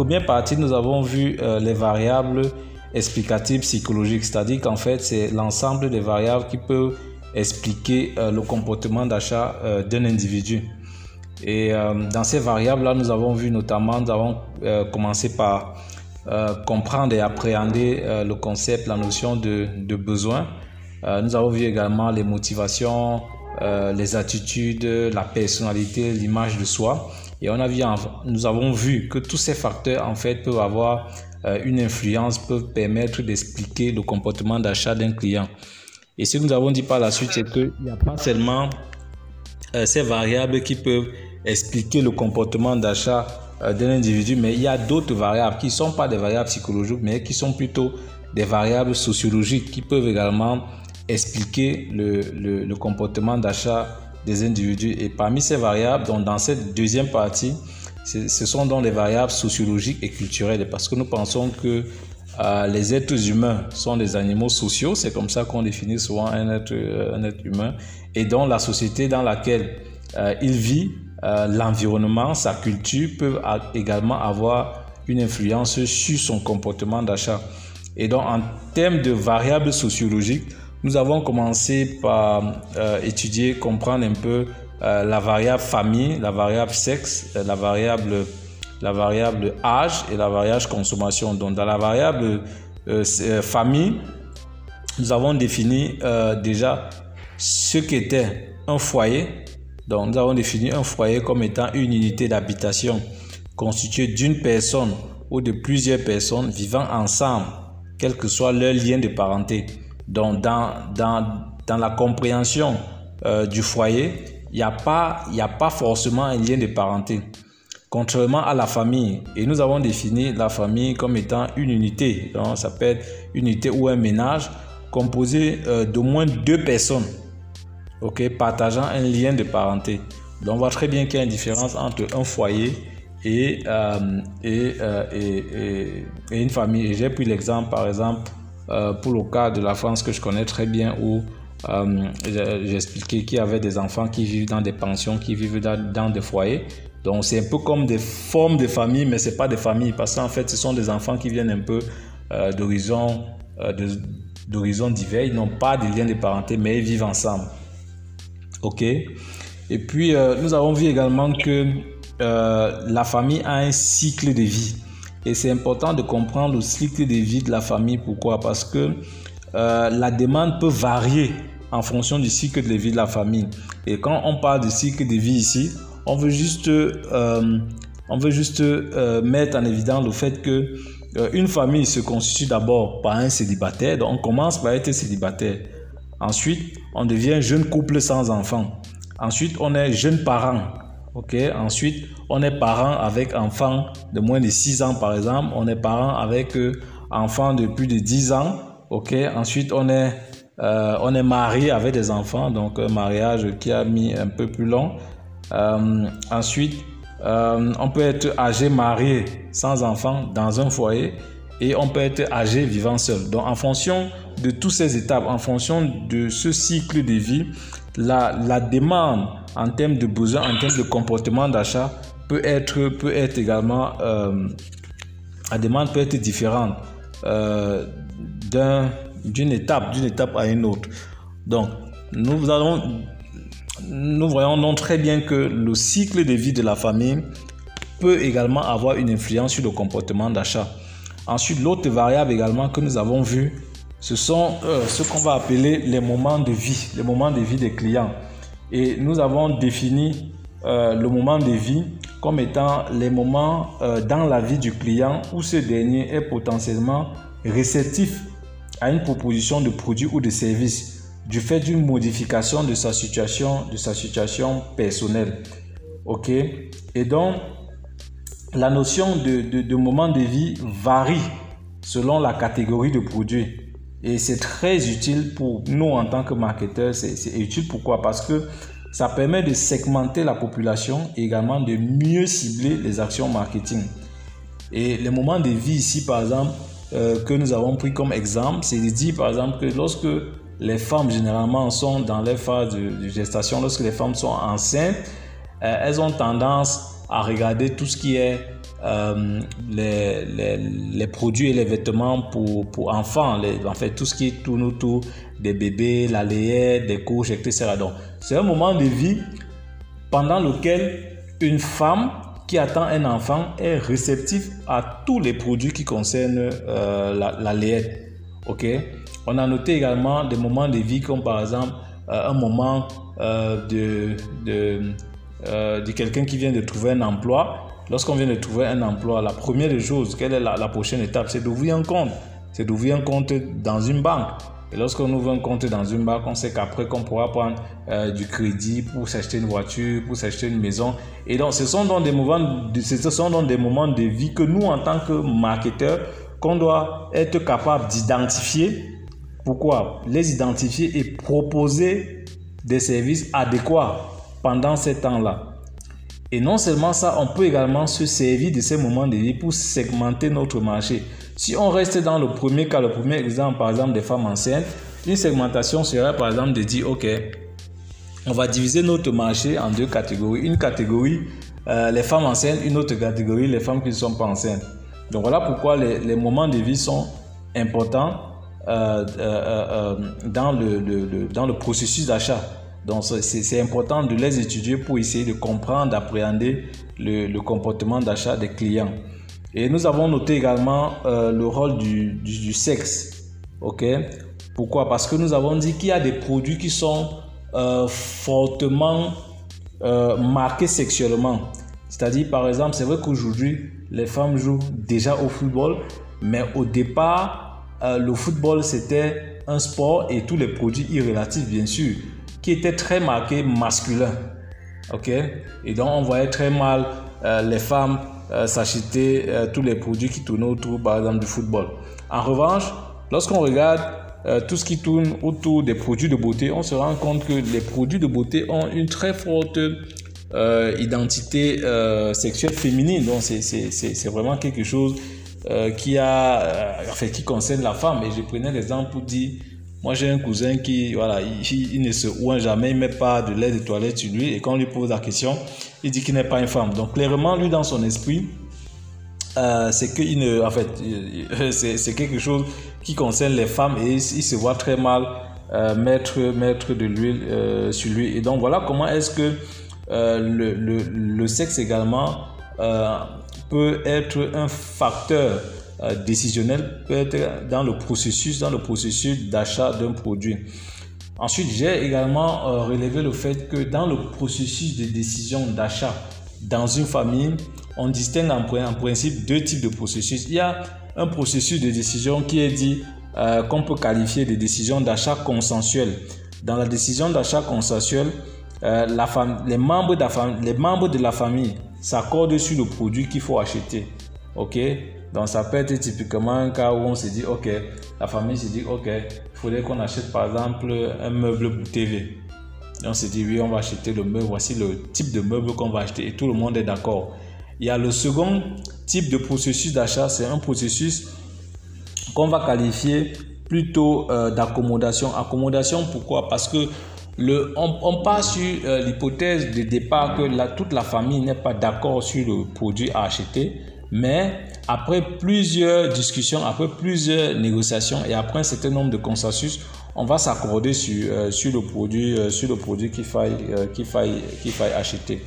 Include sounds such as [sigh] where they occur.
première partie, nous avons vu les variables explicatives psychologiques, c'est-à-dire qu'en fait, c'est l'ensemble des variables qui peuvent expliquer le comportement d'achat d'un individu. Et dans ces variables-là, nous avons vu notamment, nous avons commencé par comprendre et appréhender le concept, la notion de, besoin. nous avons vu également les motivations, euh, les attitudes, la personnalité, l'image de soi. Et on a nous avons vu que tous ces facteurs en fait peuvent avoir euh, une influence, peuvent permettre d'expliquer le comportement d'achat d'un client. Et ce que nous avons dit par la suite, c'est qu'il n'y a pas seulement euh, ces variables qui peuvent expliquer le comportement d'achat d'un individu, mais il y a d'autres variables qui ne sont pas des variables psychologiques, mais qui sont plutôt des variables sociologiques qui peuvent également expliquer le, le, comportement d'achat des individus. Et parmi ces variables, donc dans cette deuxième partie, ce sont donc les variables sociologiques et culturelles, parce que nous pensons que euh, les êtres humains sont des animaux sociaux, c'est comme ça qu'on définit souvent un être, euh, un être humain, et dans la société dans laquelle euh, il vit, l'environnement, sa culture peuvent également avoir une influence sur son comportement d'achat. Et donc en termes de variables sociologiques, nous avons commencé par euh, étudier, comprendre un peu euh, la variable famille, la variable sexe, euh, la variable, la variable âge et la variable consommation. Donc dans la variable famille, nous avons défini déjà ce qu'était un foyer. Donc nous avons défini un foyer comme étant une unité d'habitation constituée d'une personne ou de plusieurs personnes vivant ensemble, quel que soit leur lien de parenté. Donc, dans, dans, dans la compréhension euh, du foyer, il n'y a, pas, a pas forcément un lien de parenté. Contrairement à la famille, et nous avons défini la famille comme étant une unité. Donc, ça peut être une unité ou un ménage composé euh, d'au moins deux personnes, ok, partageant un lien de parenté. Donc, on voit très bien qu'il y a une différence entre un foyer et, euh, et, et, et, une famille. J'ai pris l'exemple, par exemple, euh, pour le cas de la France que je connais très bien où euh, j'ai expliqué qu'il y avait des enfants qui vivent dans des pensions, qui vivent dans, des foyers. Donc c'est un peu comme des formes de famille, mais c'est pas des familles parce qu'en fait ce sont des enfants qui viennent un peu euh, d'horizons d'horizons divers. Ils n'ont pas de lien de parenté, mais ils vivent ensemble. Ok? Et puis nous avons vu également que la famille a un cycle de vie. Et c'est important de comprendre le cycle de vie de la famille. Pourquoi? Parce que euh, la demande peut varier en fonction du cycle de vie de la famille. Et quand on parle du cycle de vie ici, on veut juste, euh, on veut juste euh, mettre en évidence le fait que une famille se constitue d'abord par un célibataire. Donc on commence par être célibataire. Ensuite, on devient jeune couple sans enfant. Ensuite, on est jeune parent. Ok. Ensuite, on est parent avec enfant de moins de 6 ans, par exemple. On est parent avec euh, enfant de plus de 10 ans. Ok. Ensuite, on est, euh, on est marié avec des enfants. Donc, un mariage qui a mis un peu plus long. Euh, ensuite, on peut être âgé marié sans enfant dans un foyer. Et on peut être âgé vivant seul. Donc, en fonction de toutes ces étapes, en fonction de ce cycle de vie, la, demande en termes de besoins, en termes de comportement d'achat, peut être, peut être également, euh, la demande peut être différente euh, d'une étape, d'une étape à une autre. Donc, nous voyons donc très bien que le cycle de vie de la famille peut également avoir une influence sur le comportement d'achat. Ensuite, l'autre variable également que nous avons vu, ce sont euh, ce qu'on va appeler les moments de vie, les moments de vie des clients. Et nous avons défini euh, le moment de vie comme étant les moments euh, dans la vie du client où ce dernier est potentiellement réceptif à une proposition de produit ou de service du fait d'une modification de sa situation, de sa situation personnelle. OK? Et donc, la notion de, de, de moment de vie varie selon la catégorie de produit. Et c'est très utile pour nous en tant que marketeurs. C'est utile pourquoi? Parce que ça permet de segmenter la population et également de mieux cibler les actions marketing. Et les moments de vie ici, par exemple, euh, que nous avons pris comme exemple, c'est de dire par exemple que lorsque les femmes généralement sont dans les phases de, gestation, lorsque les femmes sont enceintes, euh, elles ont tendance à regarder tout ce qui est euh, les, les, produits et les vêtements pour, pour enfants, en fait tout ce qui tourne autour des bébés, la layette, des couches, etc. Donc c'est un moment de vie pendant lequel une femme qui attend un enfant est réceptive à tous les produits qui concernent euh, la, la layette. Ok? On a noté également des moments de vie comme par exemple euh, un moment de, de, de quelqu'un qui vient de trouver un emploi Lorsqu'on vient de trouver un emploi, la première chose, quelle est la, prochaine étape? C'est d'ouvrir un compte. C'est d'ouvrir un compte dans une banque. Et lorsqu'on ouvre un compte dans une banque, on sait qu'après qu'on pourra prendre euh, du crédit pour s'acheter une voiture, pour s'acheter une maison. Et donc, ce sont donc des moments, de, ce sont donc des moments de vie que nous, en tant que marketeurs, qu'on doit être capable d'identifier. Pourquoi? Les identifier et proposer des services adéquats pendant ces temps-là. Et non seulement ça, on peut également se servir de ces moments de vie pour segmenter notre marché. Si on reste dans le premier cas, le premier exemple, par exemple, des femmes enceintes, une segmentation serait par exemple de dire, OK, on va diviser notre marché en deux catégories. Une catégorie, euh, les femmes enceintes, une autre catégorie, les femmes qui ne sont pas enceintes. Donc voilà pourquoi les, moments de vie sont importants euh, euh, dans, le, dans le processus d'achat. Donc c'est important de les étudier pour essayer de comprendre, d'appréhender le, comportement d'achat des clients. Et nous avons noté également euh, le rôle du, sexe. Ok? Pourquoi? Parce que nous avons dit qu'il y a des produits qui sont euh, fortement euh, marqués sexuellement. C'est-à-dire, par exemple, c'est vrai qu'aujourd'hui, les femmes jouent déjà au football, mais au départ, le football, c'était un sport et tous les produits irrélatifs, bien sûr qui était très marqué masculin. Ok? Et donc, on voyait très mal euh, les femmes euh, s'acheter euh, tous les produits qui tournent autour, par exemple, du football. En revanche, lorsqu'on regarde tout ce qui tourne autour des produits de beauté, on se rend compte que les produits de beauté ont une très forte identité sexuelle féminine. Donc, c'est vraiment quelque chose qui, a, enfin, qui concerne la femme. Et je prenais l'exemple pour dire moi, j'ai un cousin qui, voilà, il, ne se oint jamais, il ne met pas de lait de toilette sur lui. Et quand on lui pose la question, il dit qu'il n'est pas une femme. Donc, clairement, lui, dans son esprit, euh, c'est qu'il ne, en fait, [laughs] c'est quelque chose qui concerne les femmes et il, se voit très mal euh, mettre, mettre de l'huile euh, sur lui. Et donc, voilà comment est-ce que le, le, sexe également peut être un facteur décisionnel peut être dans le processus, dans le processus d'achat d'un produit. Ensuite, j'ai également euh, relevé le fait que dans le processus de décision d'achat dans une famille, on distingue en, principe deux types de processus. Il y a un processus de décision qui est dit euh, qu'on peut qualifier de décision d'achat consensuelle. Dans la décision d'achat consensuelle, les, membres de la les membres de la famille s'accordent sur le produit qu'il faut acheter. Ok? Donc ça peut être typiquement un cas où on se dit, ok, la famille se dit, ok, il faudrait qu'on achète par exemple un meuble pour TV. Et on se dit, oui, on va acheter le meuble, voici le type de meuble qu'on va acheter et tout le monde est d'accord. Il y a le second type de processus d'achat, c'est un processus qu'on va qualifier plutôt euh, d'accommodation. Accommodation, pourquoi? Parce que le, on, part sur euh, l'hypothèse de départ que toute la famille n'est pas d'accord sur le produit à acheter, mais après plusieurs discussions, après plusieurs négociations et après un certain nombre de consensus, on va s'accorder sur, euh, sur le produit, euh, sur le produit qu'il faille, euh, faille, qu'il faille acheter.